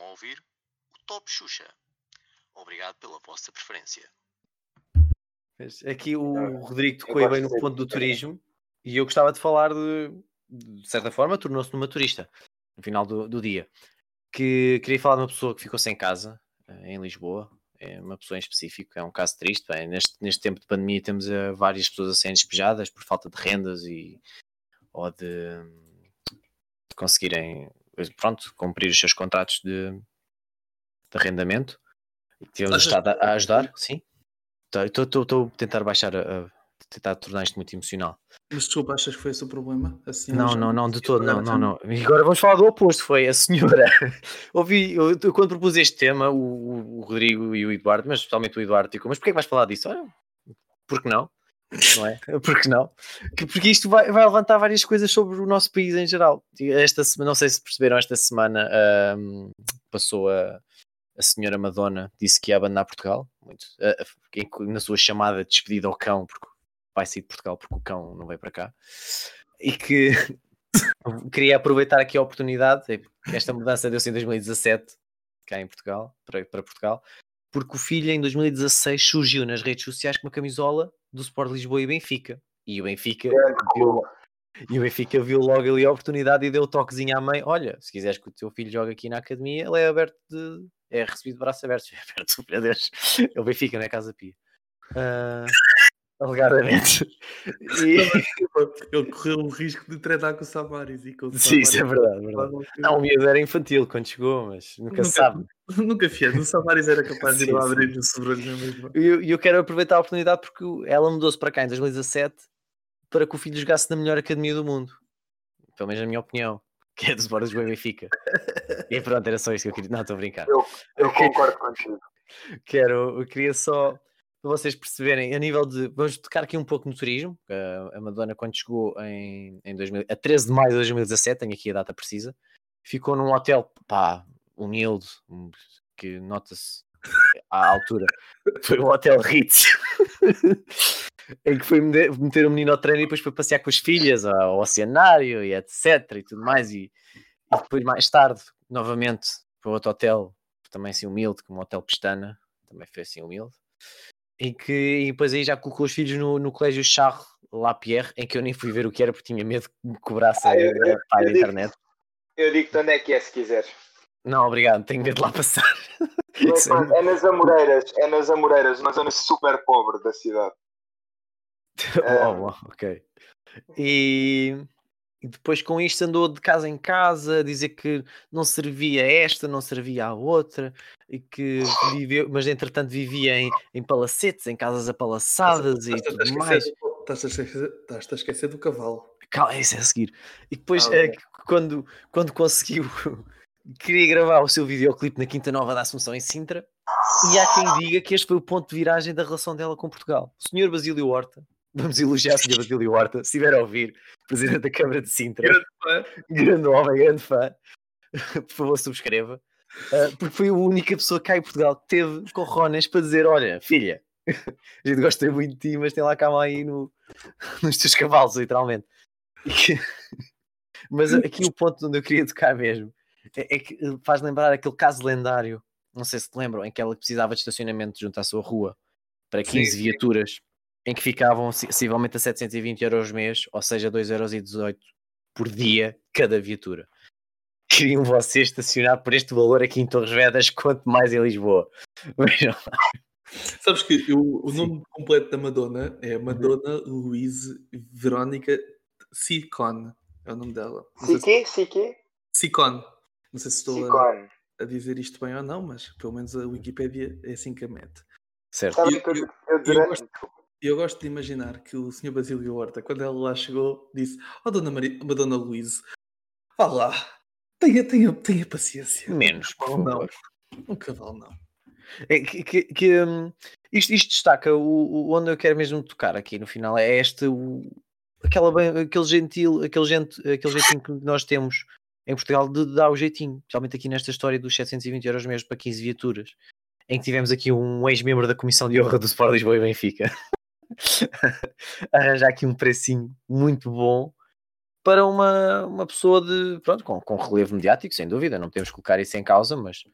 a ouvir o Top Xuxa. Obrigado pela vossa preferência. Aqui o Rodrigo tocou bem no ponto do turismo e eu gostava de falar de, de certa forma, tornou-se numa turista no final do, do, dia. Que queria falar de uma pessoa que ficou sem casa eh, em Lisboa, é uma pessoa em específico, é um caso triste. Bem, neste, neste tempo de pandemia temos uh, várias pessoas a serem despejadas por falta de rendas e ou de, de conseguirem pronto, cumprir os seus contratos de, de arrendamento. Tivemos o Estado a, ajudar, sim. Estou a tentar baixar a, a tentar tornar isto muito emocional. Mas desculpa, achas que foi esse o problema? Assim, não, não, não, de todo, não, não, não. E agora vamos falar do oposto, foi a senhora. Ouvi, eu, quando propus este tema, o, o, Rodrigo e o Eduardo, mas especialmente o Eduardo, ficou, mas porquê é que vais falar disso? Olha, porque não? Não é? Porque não? Porque isto vai, vai levantar várias coisas sobre o nosso país em geral. Esta semana, não sei se perceberam, esta semana um, passou a, a senhora Madonna, disse que ia abandonar Portugal, muito, na sua chamada de despedida ao cão, porque vai sair de Portugal porque o cão não veio para cá. E que queria aproveitar aqui a oportunidade, é esta mudança deu-se em 2017, cá em Portugal, para, para Portugal, porque o filho em 2016 surgiu nas redes sociais com uma camisola do Sport Lisboa e Benfica. E o Benfica viu, e o Benfica viu logo ali a oportunidade e deu o toquezinho à mãe: olha, se quiseres que o teu filho jogue aqui na academia, ele é aberto de. é recebido de braços abertos. É aberto, meu Deus. É o Benfica, não é Casa Pia. Uh, alegadamente. E... Ele correu o risco de treinar com o Samaris e com o Sim, isso é verdade. verdade. Não, o miúdo era infantil quando chegou, mas nunca, nunca sabe. Nunca fez. O Samaris era capaz de ir lá abrir o sobrolho mesmo. E eu, eu quero aproveitar a oportunidade porque ela mudou-se para cá em 2017 para que o filho jogasse na melhor academia do mundo. Pelo menos na minha opinião. Que é dos Boras do Benfica. e pronto, era só isto que eu queria. Não, estou a brincar. Eu, eu concordo contigo. Quero, eu queria só para vocês perceberem, a nível de. Vamos tocar aqui um pouco no turismo. A Madonna, quando chegou em, em 2000, a 13 de maio de 2017, tenho aqui a data precisa, ficou num hotel, pá, humilde, que nota-se à altura. Foi um hotel Ritz, em que foi meter o menino ao treino e depois foi passear com as filhas ao oceanário e etc. e tudo mais. E, e depois, mais tarde, novamente, para outro hotel, também assim humilde, como o Hotel Pestana, também foi assim humilde em que e depois aí já colocou os filhos no, no colégio Charles Lapierre, em que eu nem fui ver o que era porque tinha medo que me cobrasse ah, eu, eu, a, internet. Eu digo-te onde é que é se quiseres. Não, obrigado, tenho medo de lá passar. É, é nas Amoreiras, é nas Amoreiras, uma zona super pobre da cidade. oh, oh, ok. E, e depois com isto andou de casa em casa a dizer que não servia esta, não servia a outra, e que viveu, mas entretanto vivia em, em palacetes, em casas apalaçadas e tudo mais. Estás a, esquecer, estás a esquecer do cavalo. Calma, isso é a seguir. E depois, ah, é, quando, quando conseguiu, queria gravar o seu videoclipe na Quinta Nova da Assunção em Sintra, e há quem diga que este foi o ponto de viragem da relação dela com Portugal. O senhor Basílio Horta, vamos elogiar o senhor Basílio Horta, se estiver a ouvir, presidente da Câmara de Sintra, grande, fã. grande homem, grande fã, por favor subscreva, uh, porque foi a única pessoa cá em Portugal que teve corrones para dizer, olha, filha, a gente gosta muito de ti, mas tem lá calma aí no, nos teus cavalos, literalmente. mas aqui o ponto onde eu queria tocar mesmo é, é que faz lembrar aquele caso lendário, não sei se te lembram, em que ela precisava de estacionamento junto à sua rua para 15 sim, viaturas em que ficavam sensivelmente a 720 euros mês, ou seja, 2,18 euros por dia cada viatura. Queriam vocês estacionar por este valor aqui em Torres Vedras, quanto mais em Lisboa. Vejam Sabes que o, o nome completo da Madonna é Madonna Louise Verónica Sicon. É o nome dela. Sique? Sique? Sicon. Não sei se estou a, a, dizer isto bem ou não, mas pelo menos a Wikipedia é assim que a mete. Certo. Eu, eu, eu, eu, gosto, eu gosto de imaginar que o Sr. Basílio Horta, quando ela lá chegou, disse: Oh, Dona, Maria, Dona Luísa, vá lá, tenha, tenha, tenha paciência. Menos, por favor. Não, um cavalo não. É, que, que, que um, isto, isto, destaca o, o, onde eu quero mesmo tocar aqui no final é este o, aquela, aquele gentil aquele, gente, aquele jeitinho que nós temos em Portugal de dar o jeitinho, especialmente aqui nesta história dos 720 euros mesmo para 15 viaturas em que tivemos aqui um ex-membro da Comissão de Honra do Sport Lisboa e Benfica arranjar aqui um precinho muito bom para uma, uma pessoa de, pronto, com, com relevo mediático, sem dúvida, não podemos colocar isso em causa, mas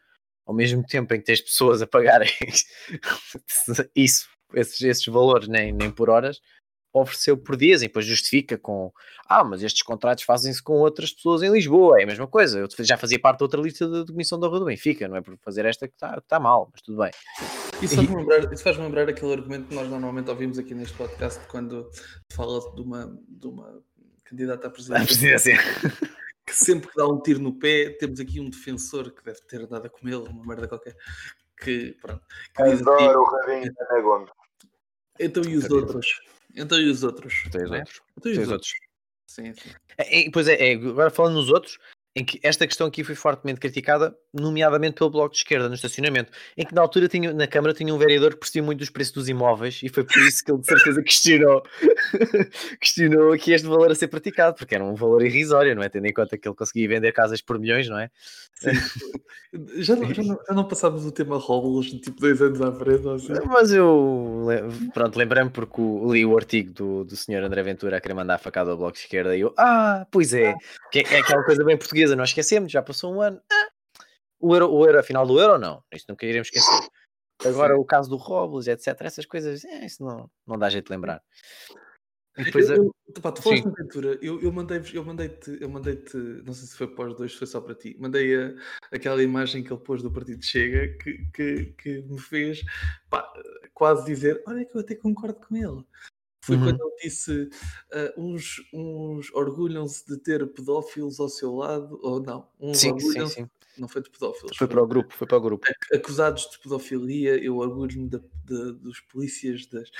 ao mesmo tempo em que tens pessoas a pagarem isso, esses, esses valores, nem, nem por horas, ofereceu por dias e depois justifica com ah, mas estes contratos fazem-se com outras pessoas em Lisboa, é a mesma coisa. Eu já fazia parte de outra lista de, de comissão da Rua do Benfica, não é por fazer esta que está tá mal, mas tudo bem. Isso faz-me lembrar, isso faz lembrar aquele argumento que nós normalmente ouvimos aqui neste podcast quando fala de uma, de uma candidata à presidência. A presidência. Que sempre que dá um tiro no pé, temos aqui um defensor que deve ter dado a comê uma merda qualquer. Que, pronto. Que diz Adoro o rabinho da Gomes. então e os outros? Então e os outros? É? outros. Então e os outros? outros. Sim, sim. É, é, pois é, é, agora falando nos outros, em que esta questão aqui foi fortemente criticada, nomeadamente pelo Bloco de Esquerda no estacionamento, em que na altura tinha, na Câmara tinha um vereador que percebia muito dos preços dos imóveis e foi por isso que ele de certeza questionou, questionou aqui este valor a ser praticado, porque era um valor irrisório, não é? Tendo em conta que ele conseguia vender casas por milhões, não é? Já não, já, não, já não passámos o tema Robles tipo dois anos à frente assim? Mas eu, pronto, lembrei-me porque li o artigo do, do senhor André Ventura a querer mandar a facada ao Bloco de Esquerda e eu, ah, pois é, que é, é aquela coisa bem portuguesa, nós esquecemos, já passou um ano, ah, o euro, o euro, a final do euro, não, isto nunca iremos esquecer. Agora o caso do Robles, etc, essas coisas, é, isso não, não dá jeito de lembrar. E depois, eu, eu, pá, tu falaste na aventura, eu, eu mandei-vos, eu mandei-te, eu mandei-te, não sei se foi para os dois, se foi só para ti, mandei a, aquela imagem que ele pôs do Partido Chega que, que, que me fez pá, quase dizer, olha que eu até concordo com ele. Foi Uhum. quando ele disse ah, uns, uns orgulham-se de ter pedófilos ao seu lado, ou não, uns sim, sim, sim, não foi de pedófilos, foi para o grupo, foi para o grupo. acusados de pedofilia, eu orgulho-me dos polícias, das-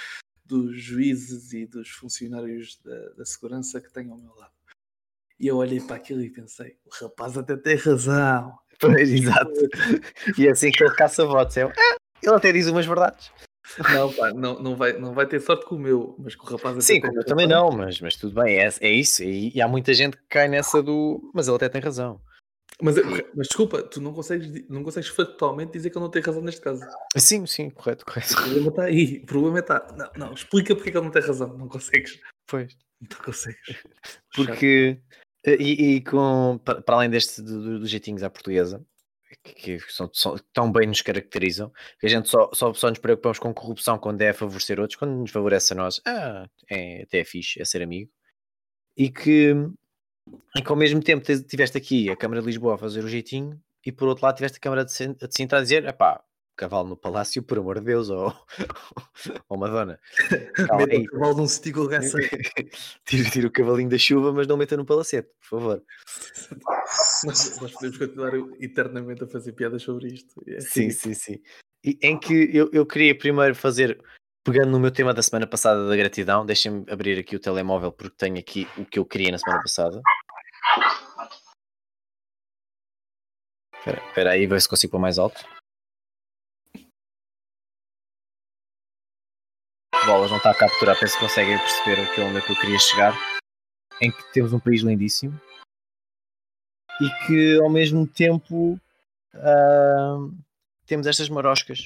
dos juízes e dos funcionários da, da segurança que tenho ao meu lado. E eu olhei para aquilo e pensei, o rapaz até tem razão. Pois, exato. E é assim que ele caça votos, é, ah, ele até diz umas verdades. Não, pá, não, não, vai, não vai ter sorte com o meu, mas com o rapaz Sim, eu também não, mas, mas tudo bem, é, é isso. E, e há muita gente que cai nessa do. Mas ele até tem razão. Mas, mas desculpa, tu não consegues, não consegues factualmente dizer que ele não tem razão neste caso. Sim, sim, correto, correto. O problema está aí. O problema está. Não, não, explica porque é que ele não tem razão. Não consegues. Pois. Não consegues. Porque. E, e com, para além deste do- do- dos jeitinhos à portuguesa, que, são, são- tão bem nos caracterizam, que a gente só, só, só nos preocupamos com corrupção quando é a favorecer outros, quando nos favorece a nós, ah, é, até é fixe, é ser amigo. E que, e que ao mesmo tempo te- tiveste aqui a Câmara de Lisboa a fazer o jeitinho, e por outro lado tiveste a Câmara de Sin- de Sintra a dizer, epá, cavalo no palácio, por amor de Deus, ou, ou Madonna. Calma Mete aí. o cavalo num sítio com o gato tira, tira o cavalinho da chuva, mas não meta no palacete, por favor. Nós, nós podemos continuar eternamente a fazer piadas sobre isto. É Sim, sim, sim. E em que eu, eu queria primeiro fazer, pegando no meu tema da semana passada da gratidão, deixem-me abrir aqui o telemóvel porque tenho aqui o que eu queria na semana passada. Espera- Espera aí, ver se consigo pôr mais alto. Bolas não está a capturar, penso que conseguem perceber o que onde é que eu queria chegar. Em que temos um país lindíssimo e que ao mesmo tempo ah, temos estas maroscas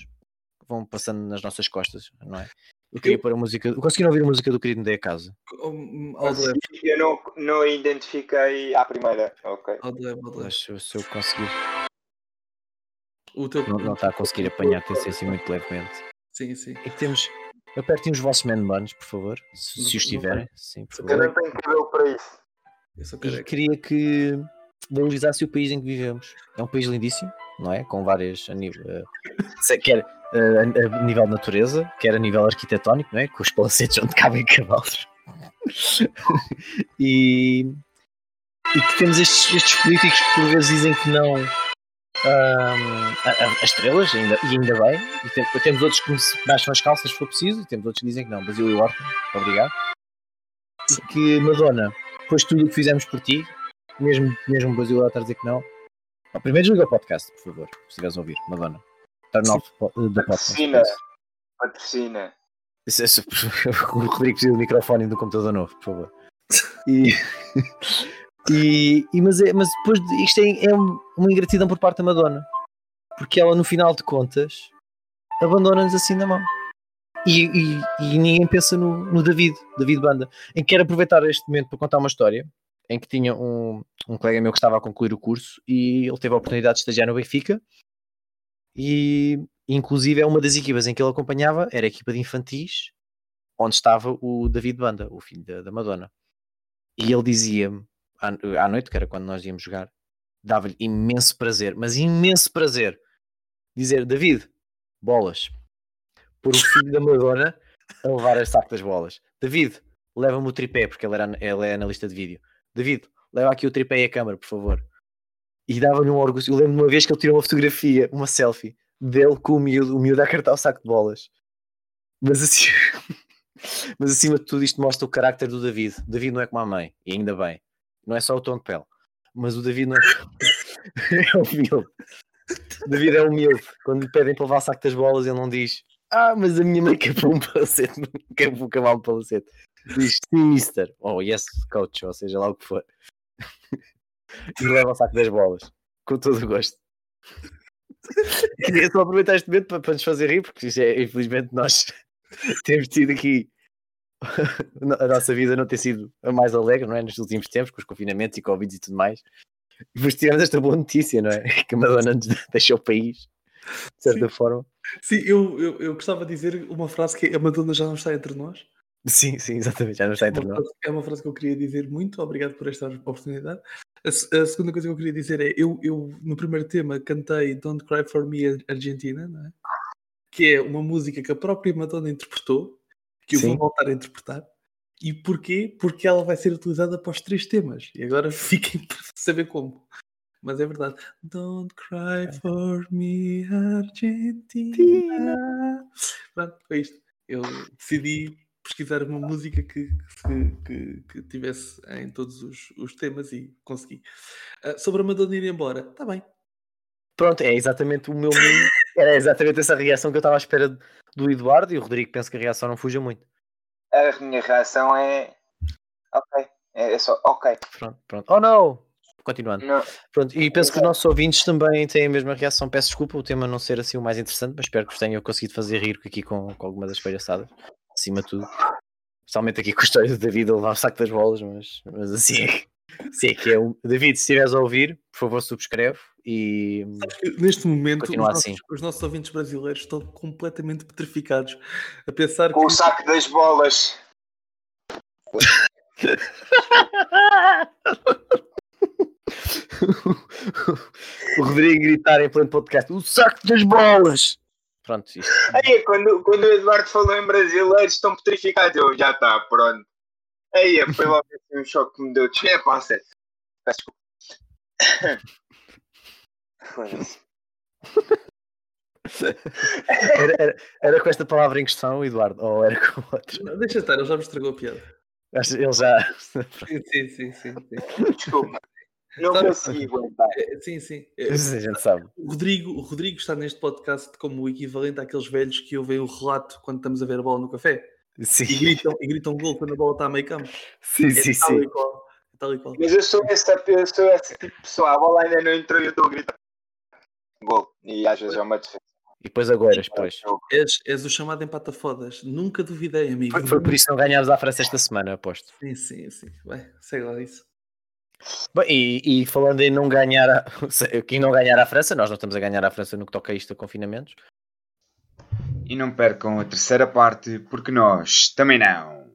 que vão passando nas nossas costas, não é? Eu queria pôr a música. Conseguiram ouvir a música do querido Dei a Casa? Um, leve, Eu não, não identifiquei à primeira. Ok. ao de leve, ao de leve. Mas se eu- se eu conseguir. O teu Não, não está a conseguir apanhar, tem ser assim muito levemente. Sim, sim. E temos. Apertem os vossos man buns, por favor. Se, se os tiverem. Sim, por favor. Eu não tenho cabelo para isso. Eu só E queria que valorizasse o país em que vivemos. É um país lindíssimo, não é? Com várias a nível, se- quer eh, a, nível de natureza, quer a nível arquitetónico, não é? Com os palacetes onde cabem cavalos. e, e que temos estes, estes políticos que por vezes dizem que não as estrelas, ainda, e ainda bem. E tem- temos outros que baixam as calças se for preciso, e temos outros que dizem que não. Basílio Horta, muito obrigado. E que Madonna, depois de tudo o que fizemos por ti, mesmo, mesmo Brasil a dizer que não. Ó, primeiro desliga o podcast, por favor, se estiveres a ouvir, Madonna. Turn off da podcast. Patrocina. Patrocina. Isso- isso- O Rodrigo precisa do microfone e do computador novo, por favor. E, e, e- mas, é- mas depois de- isto é, é um- uma ingratidão por parte da Madonna, porque ela no final de contas abandona-nos assim na mão. E, e- e ninguém pensa no, no David, David Banda, em que quero aproveitar este momento para contar uma história em que tinha um, um colega meu que estava a concluir o curso e ele teve a oportunidade de estagiar no Benfica e inclusive é uma das equipas em que ele acompanhava, era a equipa de infantis, onde estava o David Banda, o filho da, da Madonna. E ele dizia-me à, noite, que era quando nós íamos jogar, dava-lhe imenso prazer, mas imenso prazer, dizer David, bolas, por o filho da Madonna a levar a saco das bolas. David, leva-me o tripé, porque ele, era, ele é analista de vídeo. David, leva aqui o tripé e a câmera, por favor. E dava-lhe um orgulho. Eu lembro de uma vez que ele tirou uma fotografia, uma selfie, dele com o miúdo, o miúdo a cartar o saco de bolas. Mas assim, mas acima de tudo, isto mostra o carácter do David. David não é como a mãe, e ainda bem. Não é só o tom de pele, mas o David não é. é humilde. O David é humilde. Quando lhe pedem para levar o saco das bolas, ele não diz ah, mas a minha mãe quebrou um palacete, quebrou um cavalo de palacete. Diz sim, mister. Oh, yes, coach, ou seja, lá o que for. e leva o saco das bolas. Com todo o gosto. Queria só aproveitar este momento para, para nos fazer rir, porque é, infelizmente nós temos tido aqui a nossa vida não tem sido a mais alegre, não é? Nos últimos tempos, com os confinamentos e Covid e tudo mais. Mas tivemos esta boa notícia, não é? Que a Madonna deixou o país, de certa Sim. forma. Sim, eu, eu, eu gostava de dizer uma frase que é a Madonna já não está entre nós. Sim, sim, exatamente, já não está entre Uma nós. É uma frase que eu queria dizer muito, obrigado por esta oportunidade. A, a segunda coisa que eu queria dizer é, eu, eu no primeiro tema cantei Don't Cry For Me Argentina, não é? que é uma música que a própria Madonna interpretou, que eu Sim. vou voltar a interpretar. E porquê? Porque ela vai ser utilizada para os três temas. E agora fiquem para saber como. Mas é verdade. Don't cry for me, Argentina. Pronto, foi isto. Eu decidi pesquisar uma música que, que, que- que tivesse em todos os, os temas e consegui. Ah, sobre a Madonna ir embora, está bem. Pronto, é exatamente o meu mimo. Era exatamente essa reação que eu estava à espera do Eduardo e o Rodrigo penso que a reação não fuja muito. A minha reação é. Ok. É, é só. Ok. Pronto, pronto. Oh não! Continuando. Não, Pronto, e penso que os nossos ouvintes também têm a mesma reação. Peço desculpa o tema não ser assim o mais interessante, mas espero que vos tenha conseguido fazer rir aqui com, com algumas das palhaçadas, acima de tudo. Especialmente aqui com a história do David a levar o saco das bolas, mas, mas assim é que, assim é que é. David, se estiveres a ouvir, por favor, subscreve e Neste momento, os nossos, assim. os nossos ouvintes brasileiros estão completamente petrificados a pensar com o que saco das bolas. o Rodrigo gritar em pleno podcast: o saco das bolas! Pronto, isto. Aí, quando, quando o Eduardo falou em brasileiros, estão petrificados. Eu já está, pronto. Aí, foi logo assim um choque que me deu. É, desculpa. Era, era, era com esta palavra em questão, Eduardo, ou era com outra? Não, deixa estar, ele já me estragou a piada. Ele já. Sim, sim, sim, sim. sim. Desculpa. Não Sabe- consegui aguentar. É, sim, sim. É, a gente sabe. O Rodrigo, o Rodrigo está neste podcast como o equivalente àqueles velhos que ouvem o relato quando estamos a ver a bola no café Sim, e gritam, e gritam gol quando a bola está a meio campo. sim, É sim. tal sim. e qual. É tal e qual. Mas eu sou, essa, eu sou esse tipo de pessoa. A bola ainda não entrou e eu estou a gritar. Gol. E às vezes é uma defesa. E depois agora, depois. És, és o chamado empata-fodas. Nunca duvidei, amigo. Foi, foi por isso que não ganhámos à França esta semana, aposto. Sim, sim, sim. Bem, sei lá isso. Bem, e, e falando em não ganhar, a, quem não ganhar à França, nós não estamos a ganhar à França no que toca a isto a confinamentos. E não percam a terceira parte, porque nós também não.